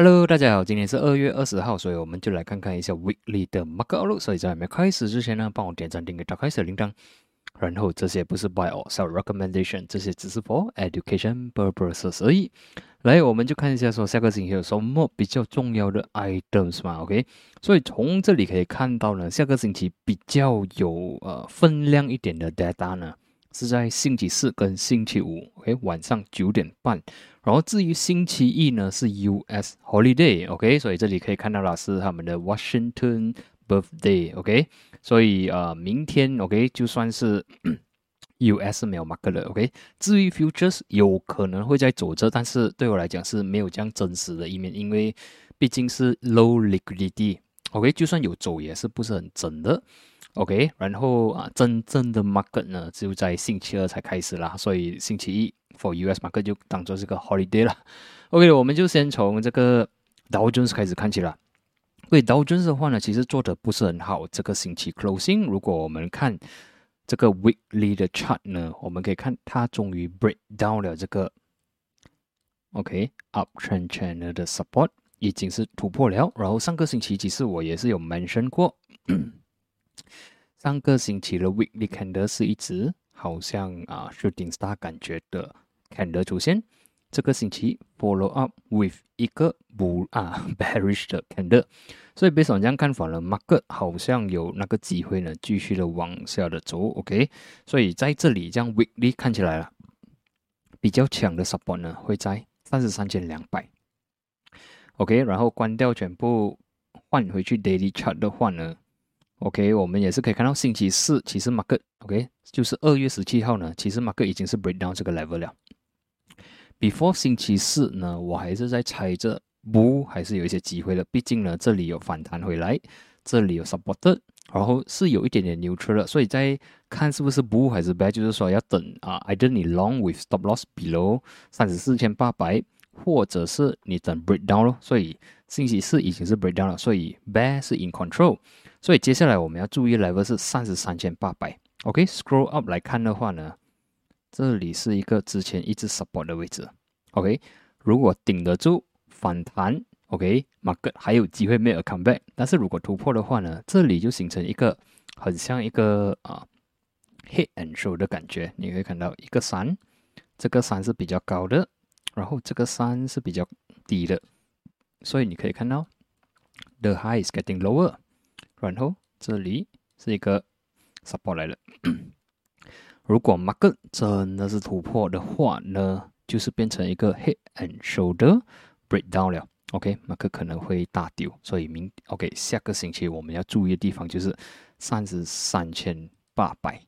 Hello，大家好，今天是二月二十号，所以我们就来看看一下 Weekly 的 Market Outlook。所以在还没开始之前呢，帮我点赞、订阅、打开小铃铛。然后这些不是 Buy or Sell Recommendation，这些只是 for education purposes 而已。来，我们就看一下说下个星期有什么比较重要的 items 嘛？OK，所以从这里可以看到呢，下个星期比较有呃分量一点的 data 呢，是在星期四跟星期五，OK，晚上九点半。然后至于星期一呢，是 US holiday，OK，所以这里可以看到了是他们的 Washington birthday，OK，所以呃，明天 OK 就算是 US 没有 mark 了，OK。至于 futures 有可能会在走着，但是对我来讲是没有这样真实的一面，因为毕竟是 low liquidity，OK，就算有走也是不是很真的。，OK。然后啊，真正的 market 呢就在星期二才开始啦，所以星期一。For US market 就当做是个 holiday 了。OK，我们就先从这个 Dow Jones 开始看起了。对 Dow Jones 的话呢，其实做的不是很好。这个星期 closing，如果我们看这个 weekly 的 chart 呢，我们可以看它终于 break down 了这个 OK uptrend channel 的 support，已经是突破了。然后上个星期其实我也是有 mention 过，上个星期的 weekly candle 是一直好像啊 shooting star 感觉的。candle 出现，这个星期 follow up with 一个不啊 bearish 的 candle，所以 based on 这样看法呢，market 好像有那个机会呢，继续的往下的走，OK，所以在这里这样 weekly 看起来了，比较强的 support 呢会在三十三千两百，OK，然后关掉全部换回去 daily chart 的话呢，OK，我们也是可以看到星期四其实 market OK 就是二月十七号呢，其实 market 已经是 break down 这个 level 了。Before 星期四呢，我还是在猜着不还是有一些机会的。毕竟呢，这里有反弹回来，这里有 support，然后是有一点点 neutral 了。所以在看是不是不还是 bad，就是说要等啊，either 你 long with stop loss below 三十四千八百，或者是你等 break down 咯。所以星期四已经是 break down 了，所以 bad 是 in control。所以接下来我们要注意 level 是三十三千八百。OK，scroll up 来看的话呢？这里是一个之前一直 support 的位置，OK，如果顶得住反弹，OK，market 还有机会 make a comeback，但是如果突破的话呢，这里就形成一个很像一个啊 hit and show 的感觉，你可以看到一个山，这个山是比较高的，然后这个山是比较低的，所以你可以看到 the high is getting lower，然后这里是一个 support 来了。如果 market 真的是突破的话呢，就是变成一个 head and shoulder breakdown 了。ok mark 可能会大丢，所以明 OK 下个星期我们要注意的地方就是三十三千八百。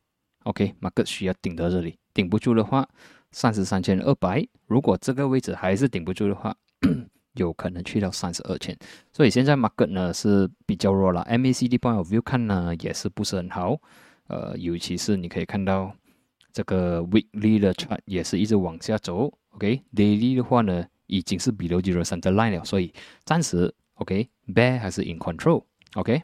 ok mark 需要顶到这里，顶不住的话，三十三千二百。如果这个位置还是顶不住的话，有可能去到三十二千。所以现在 market 呢是比较弱了，MACD point of view 看呢也是不是很好。呃，尤其是你可以看到。这个 weekly 的 chart 也是一直往下走，OK，daily 的话呢，已经是 below zero center line 了，所以暂时 OK，bear 还是 in control，OK。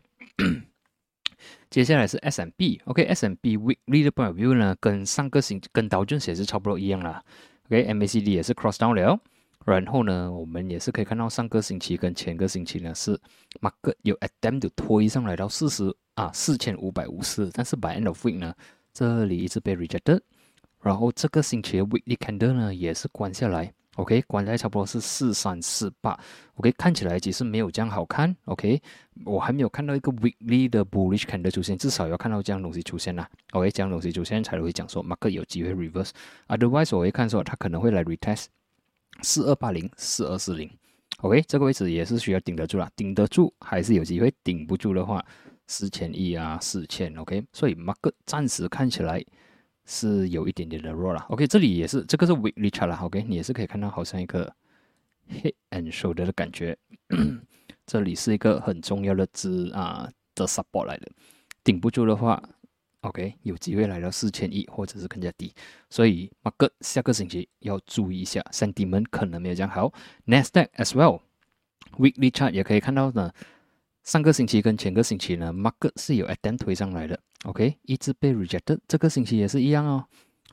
接下来是 S M B，OK，S M B weekly 的 point of view 呢，跟上个星跟道琼斯也是差不多一样啦，OK，M A C D 也是 cross down 了，然后呢，我们也是可以看到上个星期跟前个星期呢是 market 有 attempt to 推上来到四十啊四千五百五十，但是 by end of week 呢。这里一直被 rejected，然后这个星期的 weekly candle 呢也是关下来，OK，关下来差不多是四三四八，OK，看起来其实没有这样好看，OK，我还没有看到一个 weekly 的 bullish candle 出现，至少要看到这样东西出现啦，OK，这样东西出现才会讲说 mark 有机会 reverse，otherwise 我会看说它可能会来 retest 四二八零四二四零，OK，这个位置也是需要顶得住啦，顶得住还是有机会，顶不住的话。四千亿啊，四千，OK，所以 market 暂时看起来是有一点点的弱了，OK，这里也是这个是 weekly chart 了，OK，你也是可以看到好像一个 hit and shoulder 的感觉，这里是一个很重要的支啊的 support 来的，顶不住的话，OK，有机会来到四千亿或者是更加低，所以 market 下个星期要注意一下，sentiment 可能没有这样好，Nasdaq as well，weekly chart 也可以看到呢。上个星期跟前个星期呢，market 是有 attempt 推上来的，OK，一直被 rejected。这个星期也是一样哦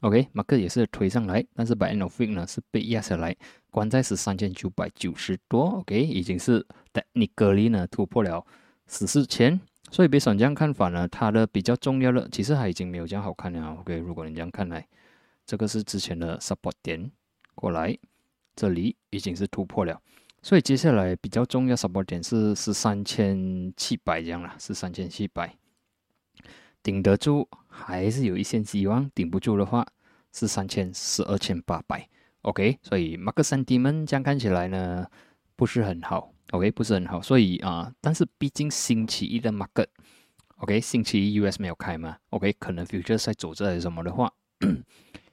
OK，马克也是推上来，但是 by end of week 呢是被压下来，关在十三千九百九十多。OK，已经是 technically 呢突破了十四千，所以别想这样看法呢，它的比较重要的其实它已经没有这样好看了。OK，如果你这样看来，这个是之前的 support 点过来，这里已经是突破了，所以接下来比较重要 support 点是十三千七百这样了，十三千七百。顶得住还是有一线希望，顶不住的话是三千十二千八百，OK，所以马克三 D 们这样看起来呢不是很好，OK，不是很好，所以啊，但是毕竟星期一的 market，OK，星期一 US 没有开嘛，OK，可能 future 在走这什么的话，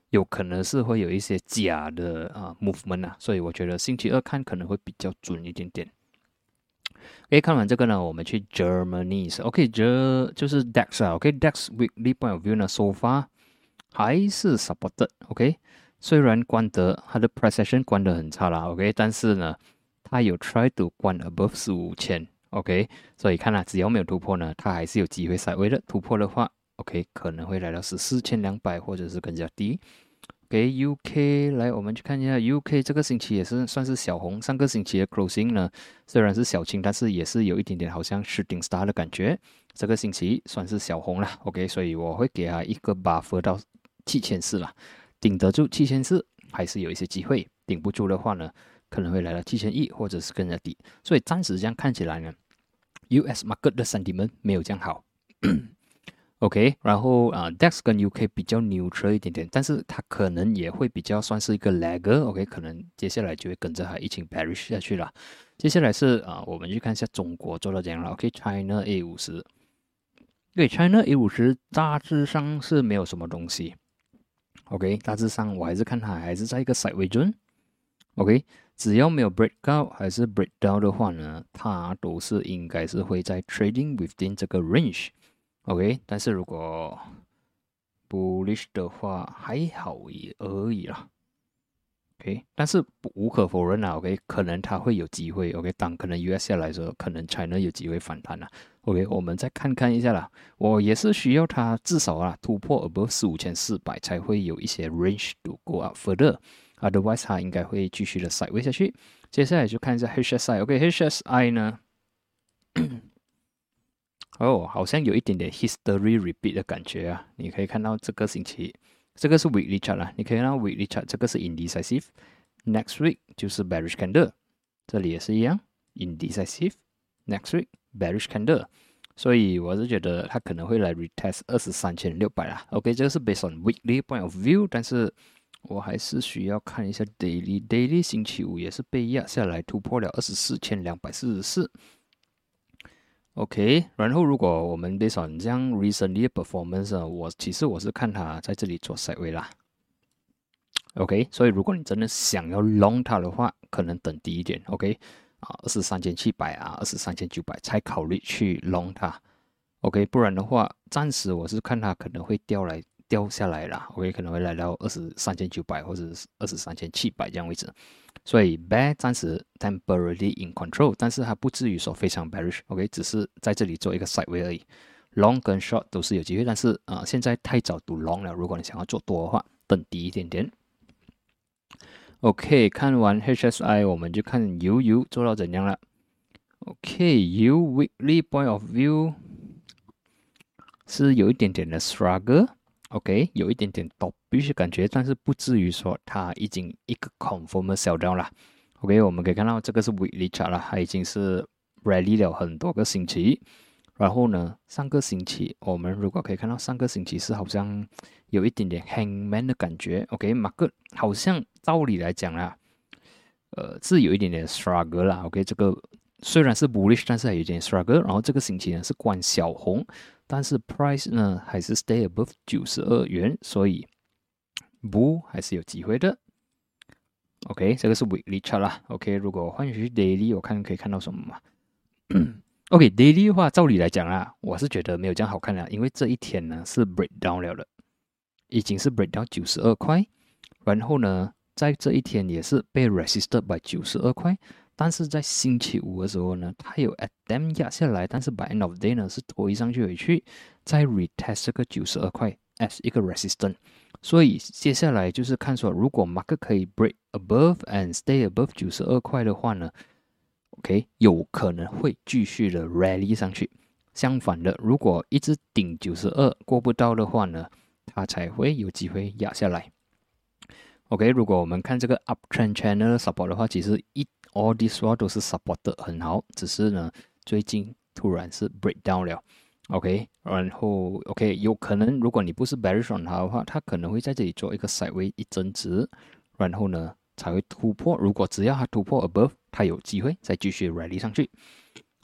有可能是会有一些假的啊 movement 啊，所以我觉得星期二看可能会比较准一点点。OK，看完这个呢，我们去 Germany。OK，这就是 DAX 啊。OK，DAX weekly point of view 呢，so far 还是 supported。OK，虽然关得它的 precession 关得很差啦。OK，但是呢，它有 try to 关 above 十五千。OK，所以看啊，只要没有突破呢，它还是有机会稍微的突破的话，OK，可能会来到十四千两百或者是更加低。给 UK 来，我们去看一下 UK 这个星期也是算是小红。上个星期的 closing 呢，虽然是小青，但是也是有一点点好像是顶 star 的感觉。这个星期算是小红了，OK，所以我会给他一个 buffer 到七千四了，顶得住七千四还是有一些机会，顶不住的话呢，可能会来到七千亿或者是更加低。所以暂时这样看起来呢，US market 的 sentiment 没有这样好。OK，然后啊，DAX 跟 UK 比较 neutral 一点点，但是它可能也会比较算是一个 lagger。OK，可能接下来就会跟着它一起 perish 下去了。接下来是啊，我们去看一下中国做到怎样了。OK，China A 五十，对，China A 五十大致上是没有什么东西。OK，大致上我还是看它还是在一个 side way zone。OK，只要没有 break out 还是 break down 的话呢，它都是应该是会在 trading within 这个 range。OK，但是如果 bullish 的话还好也而已啦。OK，但是无可否认啊，OK，可能它会有机会。OK，当可能 US 下来说，可能 China 有机会反弹了。OK，我们再看看一下啦。我也是需要它至少啊突破 above 四五千四百才会有一些 range to go up further。Otherwise，它应该会继续的 side way 下去。接下来就看一下 HSI。OK，HSI 呢？哦，好像有一点点 history repeat 的感觉啊！你可以看到这个星期，这个是 weekly chart 啦，你可以看到 weekly chart，这个是 indecisive，next week 就是 bearish candle，这里也是一样，indecisive，next week bearish candle，所以我是觉得它可能会来 retest 二十三千六百啦。OK，这个是 based on weekly point of view，但是我还是需要看一下 daily，daily 星期五也是被压下来，突破了二十四千两百四十四。OK，然后如果我们 based on 这样 recently performance 啊，我其实我是看它在这里做 side way 啦。OK，所以如果你真的想要 long 它的话，可能等低一点。OK，啊，二十三千七百啊，二十三千九百才考虑去 long 它。OK，不然的话，暂时我是看它可能会掉来掉下来了。OK，可能会来到二十三千九百或者是二十三千七百这样位置。所以 bear 暂时 temporarily in control，但是它不至于说非常 bearish，OK，只是在这里做一个 side way 而已。long 跟 short 都是有机会，但是啊，现在太早赌 long 了。如果你想要做多的话，等低一点点。OK，看完 HSI，我们就看 UU 做到怎样了。OK，U weekly point of view 是有一点点的 struggle。OK，有一点点 top 必须感觉，但是不至于说它已经一个 confirm 小掉了。OK，我们可以看到这个是 weekly chart 了，它已经是 rally 了很多个星期。然后呢，上个星期我们如果可以看到，上个星期是好像有一点点 hangman 的感觉。OK，马克好像道理来讲啦，呃，是有一点点 struggle 啦。OK，这个虽然是 bullish，但是还有点 struggle。然后这个星期呢是关小红。但是 price 呢还是 stay above 九十二元，所以不还是有机会的。OK，这个是 weekly chart 啦。OK，如果换去 daily，我看可以看到什么嘛？OK，daily 的话，照理来讲啊，我是觉得没有这样好看的，因为这一天呢是 break down 了的，已经是 break down 九十二块，然后呢，在这一天也是被 resisted by 九十二块。但是在星期五的时候呢，它有 at them 压下来，但是 by end of day 呢是推上去回去，再 retest 这个九十二块 as 一个 resistance。所以接下来就是看说，如果 market 可以 break above and stay above 九十二块的话呢，OK，有可能会继续的 rally 上去。相反的，如果一直顶九十二过不到的话呢，它才会有机会压下来。OK，如果我们看这个 uptrend channel support 的话，其实一 all this while 都是 support 的很好，只是呢最近突然是 break down 了。OK，然后 OK，有可能如果你不是 bearish on 它的话，它可能会在这里做一个 sideway 一增值，然后呢才会突破。如果只要它突破 above，它有机会再继续 rally 上去。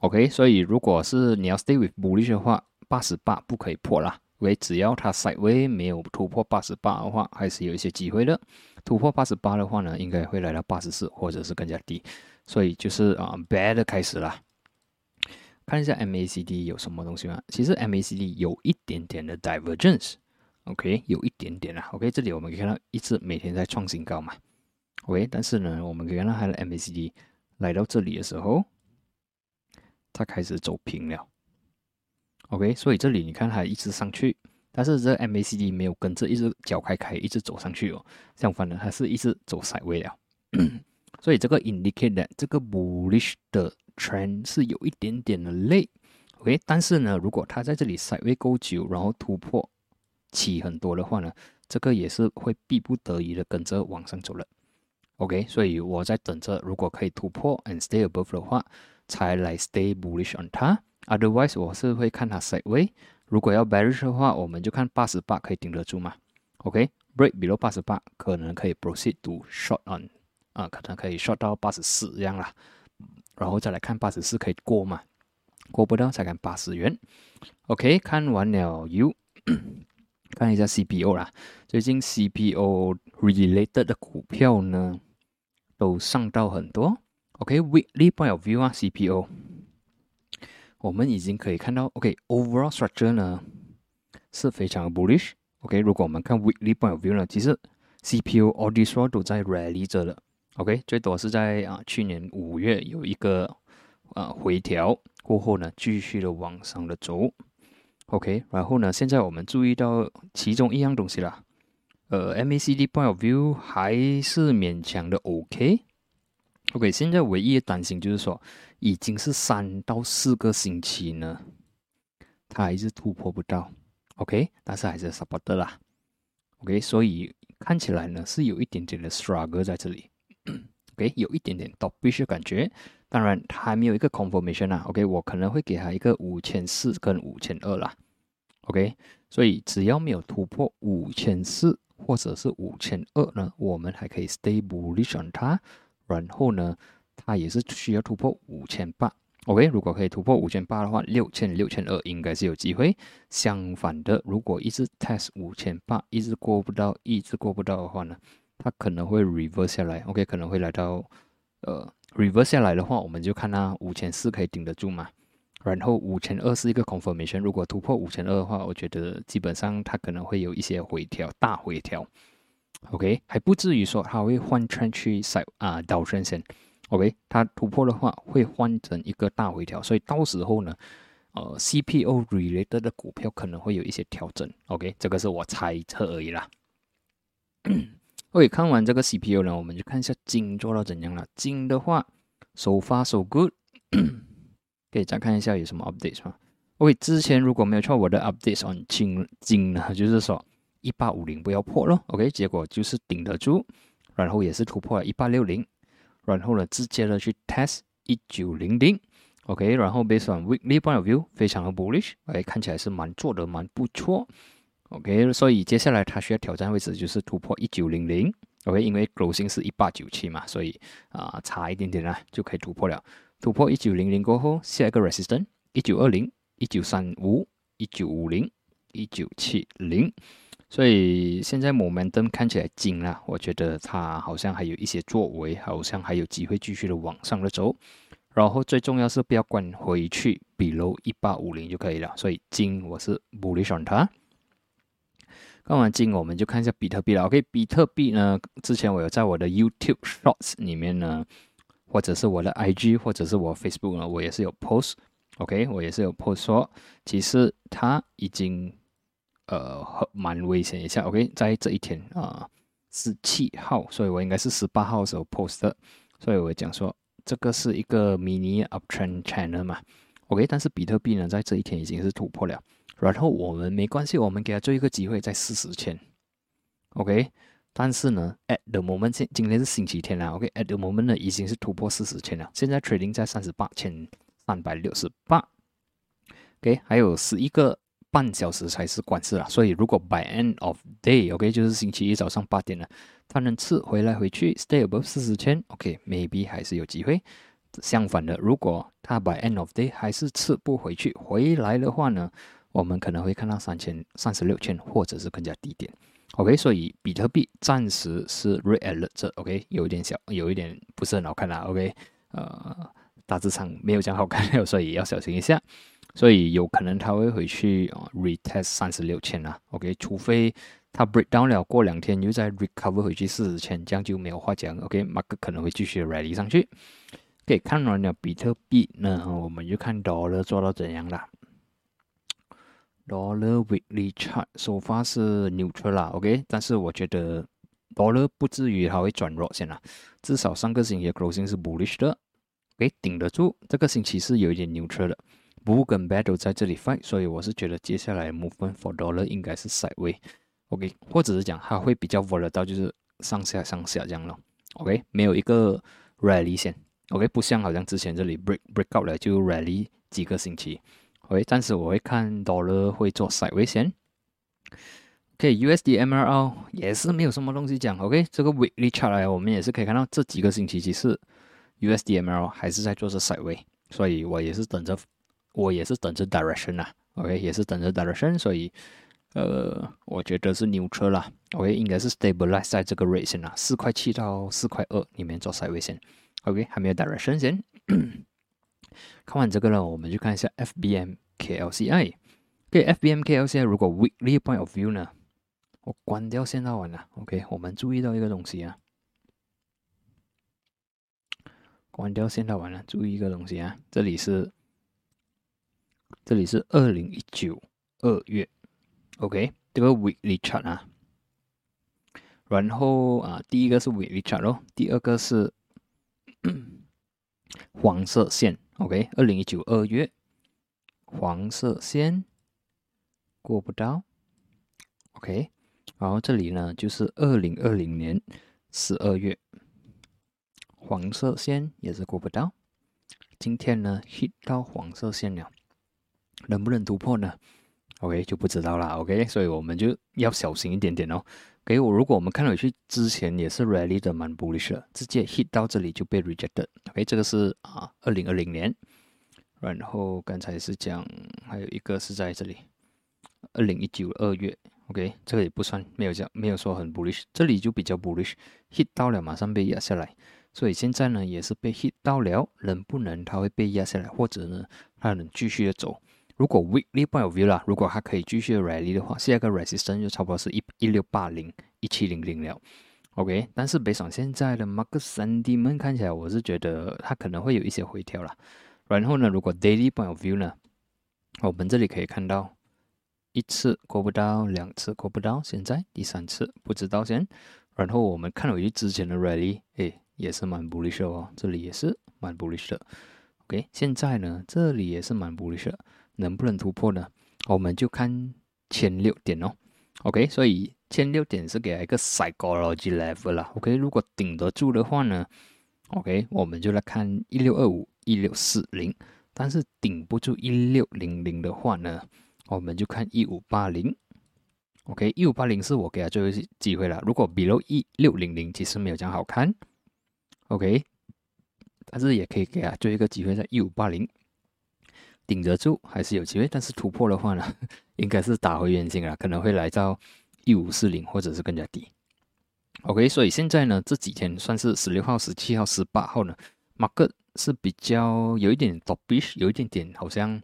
OK，所以如果是你要 stay with bullish 的话，八十八不可以破啦。喂只要它 s i d e w a y 没有突破八十八的话，还是有一些机会的。突破八十八的话呢，应该会来到八十四或者是更加低。所以就是啊，bad 开始了。看一下 MACD 有什么东西吗？其实 MACD 有一点点的 divergence，OK，有一点点啦。OK，这里我们可以看到一直每天在创新高嘛，OK，但是呢，我们可以看到它的 MACD 来到这里的时候，它开始走平了，OK，所以这里你看它一直上去，但是这 MACD 没有跟着一直脚开开一直走上去哦，相反的，它是一直走 side way 了，所以这个 indicate 这个 bullish 的。trend 是有一点点的累，OK，但是呢，如果它在这里 side way 够久，然后突破起很多的话呢，这个也是会逼不得已的跟着往上走了，OK，所以我在等着，如果可以突破 and stay above 的话，才来 stay bullish on 它。，otherwise 我是会看它 side way，如果要 bearish 的话，我们就看八十八可以顶得住嘛，OK，break below 八十八可能可以 proceed to short on，啊，可能可以 short 到八十四这样啦。然后再来看八十四可以过吗？过不到才看八十元。OK，看完了 U，看一下 CPO 啦。最近 CPO related 的股票呢，都上到很多。OK，weekly point of view 啊，CPO，我们已经可以看到。OK，overall structure 呢是非常 bullish。OK，如果我们看 weekly point of view 呢，其实 CPO all this while 都在 rally 着的。OK，最多是在啊去年五月有一个啊回调过后呢，继续的往上的走。OK，然后呢，现在我们注意到其中一样东西啦，呃，MACD point of view 还是勉强的 OK。OK，现在唯一的担心就是说，已经是三到四个星期呢，它还是突破不到。OK，但是还是 support 啦。OK，所以看起来呢是有一点点的 struggle 在这里。OK，有一点点 top push 的感觉，当然它还没有一个 confirmation 啊。OK，我可能会给它一个五千四跟五千二啦。OK，所以只要没有突破五千四或者是五千二呢，我们还可以 stay bullish on 它。然后呢，它也是需要突破五千八。OK，如果可以突破五千八的话，六千六千二应该是有机会。相反的，如果一直 test 五千八，一直过不到，一直过不到的话呢？它可能会 reverse 下来，OK，可能会来到，呃，reverse 下来的话，我们就看它五千四可以顶得住嘛。然后五千二是一个 confirmation，如果突破五千二的话，我觉得基本上它可能会有一些回调，大回调，OK，还不至于说它会换串去 side 啊倒升线，OK，它突破的话会换成一个大回调，所以到时候呢，呃，CPO related 的股票可能会有一些调整，OK，这个是我猜测而已啦。OK，看完这个 CPU 呢，我们就看一下金做到怎样了。金的话，so far so good。可以再看一下有什么 update 吗？OK，之前如果没有错，我的 update on 金金呢，就是说一八五零不要破咯。OK，结果就是顶得住，然后也是突破了一八六零，然后呢直接的去 test 一九零零。OK，然后 based on weekly point of view，非常的 bullish，哎，看起来是蛮做的蛮不错。OK，所以接下来它需要挑战位置就是突破一九零零。OK，因为 closing 是一八九七嘛，所以啊差一点点啦就可以突破了。突破一九零零过后，下一个 resistance 一九二零、一九三五、一九五零、一九七零。所以现在 momentum 看起来紧了，我觉得它好像还有一些作为，好像还有机会继续的往上的走。然后最重要是不要管回去，below 一八五零就可以了。所以金我是 bullish on 它。看完金，我们就看一下比特币了。OK，比特币呢，之前我有在我的 YouTube Shorts 里面呢，或者是我的 IG，或者是我 Facebook 呢，我也是有 post。OK，我也是有 post 说，其实它已经呃蛮危险一下。OK，在这一天啊，十七号，所以我应该是十八号时候 post 的，所以我讲说这个是一个 mini uptrend channel 嘛。OK，但是比特币呢，在这一天已经是突破了，然后我们没关系，我们给他做一个机会，在四十千。OK，但是呢，at the moment，今今天是星期天啦。OK，at the moment 呢，已经是突破四十千了，现在 trading 在三十八千三百六十八。OK，还有十一个半小时才是关市了，所以如果 by end of day，OK，就是星期一早上八点了，它能吃回来回去 stay above 四十千，OK，maybe 还是有机会。相反的，如果它 by end of day 还是吃不回去，回来的话呢，我们可能会看到三千、三十六千，或者是更加低点。OK，所以比特币暂时是 red alert，OK，有一点小，有一点不是很好看啦。OK，呃，大致上没有讲好看，所以要小心一下。所以有可能它会回去啊 retest 三十六千啊。OK，除非它 break down 了，过两天又再 recover 回去四十千，这样就没有话讲。OK，马克可能会继续 rally 上去。OK，看完了比特币呢，我们就看 dollar 做到怎样了。dollar weekly chart 首发是 neutral 啦，OK，但是我觉得 dollar 不至于它会转弱先啦，至少上个星期的 closing 是 bullish 的，OK，顶得住。这个星期是有一点 neutral 的，bull 跟 battle 在这里 fight，所以我是觉得接下来 movement for dollar 应该是 sideways，OK，或者是讲它会比较 volatile，就是上下上下这样咯，OK，没有一个 rally 线。OK，不像好像之前这里 break break out 了就 rally 几个星期，OK，暂时我会看 dollar 会做 side 危险。OK，USD MRL 也是没有什么东西讲，OK，这个 weekly chart 来，我们也是可以看到这几个星期其实 USD MRL 还是在做着 side 位，所以我也是等着，我也是等着 direction 啊，OK，也是等着 direction，所以呃，我觉得是 neutral 啦，OK，应该是 stabilize 在这个 rate 线啊，四块七到四块二里面做 side 位线。OK，还没有 direction 先。看完这个呢，我们就看一下 FBM KLCI。OK，FBM KLCI 如果 weekly point of view 呢，我关掉线道完了。OK，我们注意到一个东西啊，关掉线道完了，注意一个东西啊，这里是这里是二零一九二月。OK，这个 weekly chart 啊，然后啊，第一个是 weekly chart 咯，第二个是。黄色线，OK，二零一九二月，黄色线。过不到，OK，然后这里呢就是二零二零年十二月，黄色线也是过不到，今天呢 hit 到黄色线了，能不能突破呢？OK 就不知道了，OK，所以我们就要小心一点点哦。给我，如果我们看回去之前也是 really 的蛮 bullish 的，直接 hit 到这里就被 rejected。OK，这个是啊，二零二零年。然后刚才是讲还有一个是在这里，二零一九二月。OK，这个也不算没有讲没有说很 bullish，这里就比较 bullish，hit 到了马上被压下来。所以现在呢也是被 hit 到了，能不能它会被压下来，或者呢它能继续的走？如果 weekly point of view 啦，如果它可以继续 rally 的话，下一个 resistance 就差不多是一一六八零一七零零了。OK，但是北上现在的 Mark 三 D 们看起来，我是觉得它可能会有一些回调了。然后呢，如果 daily point of view 呢，我们这里可以看到一次过不到，两次过不到，现在第三次不知道先。然后我们看回去之前的 rally，哎，也是蛮 bullish 哦，这里也是蛮 bullish 的。OK，现在呢，这里也是蛮 bullish 的。能不能突破呢？我们就看千六点哦。OK，所以千六点是给一个 psychology level 啦。OK，如果顶得住的话呢，OK，我们就来看一六二五、一六四零。但是顶不住一六零零的话呢，我们就看一五八零。OK，一五八零是我给他最后一次机会了。如果 below 一六零零，其实没有这样好看。OK，但是也可以给他最后一个机会，在一五八零。顶得住还是有机会，但是突破的话呢，应该是打回原形了，可能会来到一五四零或者是更加低。OK，所以现在呢这几天算是十六号、十七号、十八号呢，马克是比较有一点 dovish，有一点点好像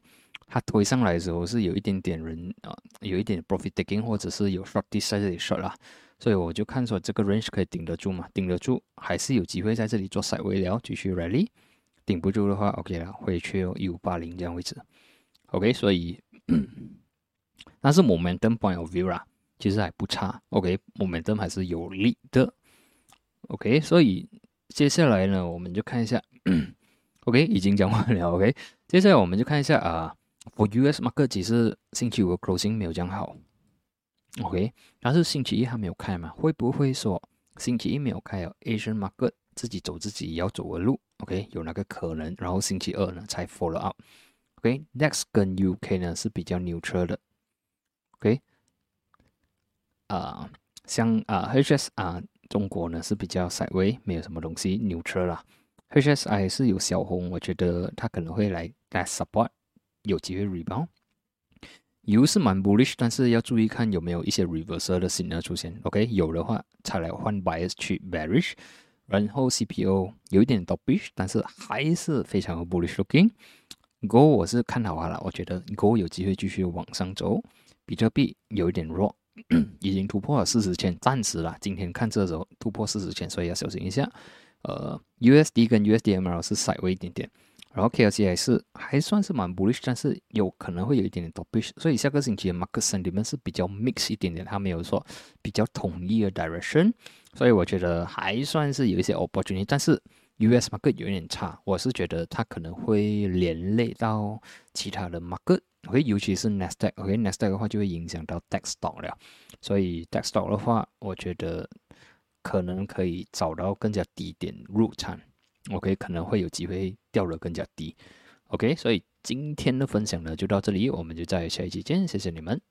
它推上来的时候是有一点点人啊，有一点 profit taking 或者是有 short this 在这里 short 啦，所以我就看说这个 range 可以顶得住嘛，顶得住还是有机会在这里做 side 微聊继续 rally。顶不住的话，OK 了，回去哦，一五八零这样位置，OK，所以 但是 momentum point of view 啦，其实还不差。OK，momentum 还是有利的。OK，所以接下来呢，我们就看一下。OK，已经讲完了。OK，接下来我们就看一下啊，For US market 其实星期五的 closing 没有讲好。OK，但是星期一还没有开嘛？会不会说星期一没有开哦？Asian market 自己走自己要走的路？OK，有那个可能。然后星期二呢才 follow up。OK，Next 跟 UK 呢是比较 neutral 的。OK，啊，像啊 HS 啊，中国呢是比较 sideway，没有什么东西 neutral 啦。HSI 是有小红，我觉得它可能会来来 support，有机会 rebound。U 是蛮 bullish，但是要注意看有没有一些 reversal 的 signal 出现。OK，有的话才来换 bias 去 bearish。然后 CPO 有一点 dovish，但是还是非常有 bullish looking。Go 我是看好它了，我觉得 Go 有机会继续往上走。比特币有一点弱，已经突破了四十千，暂时了。今天看这时候突破四十千，所以要小心一下。呃，USD 跟 USDML 是稍微一点点，然后 KLC 还是还算是蛮 bullish，但是有可能会有一点点 dovish，所以下个星期的 market 里面是比较 mix 一点点，它没有说比较统一的 direction，所以我觉得还算是有一些 opportunity，但是 US market 有点差，我是觉得它可能会连累到其他的 market，会尤其是 Nasdaq，OK，Nasdaq 的话就会影响到 DAX stock 了，所以 DAX stock 的话，我觉得。可能可以找到更加低点入场，OK，可能会有机会掉的更加低，OK，所以今天的分享呢就到这里，我们就在下一期见，谢谢你们。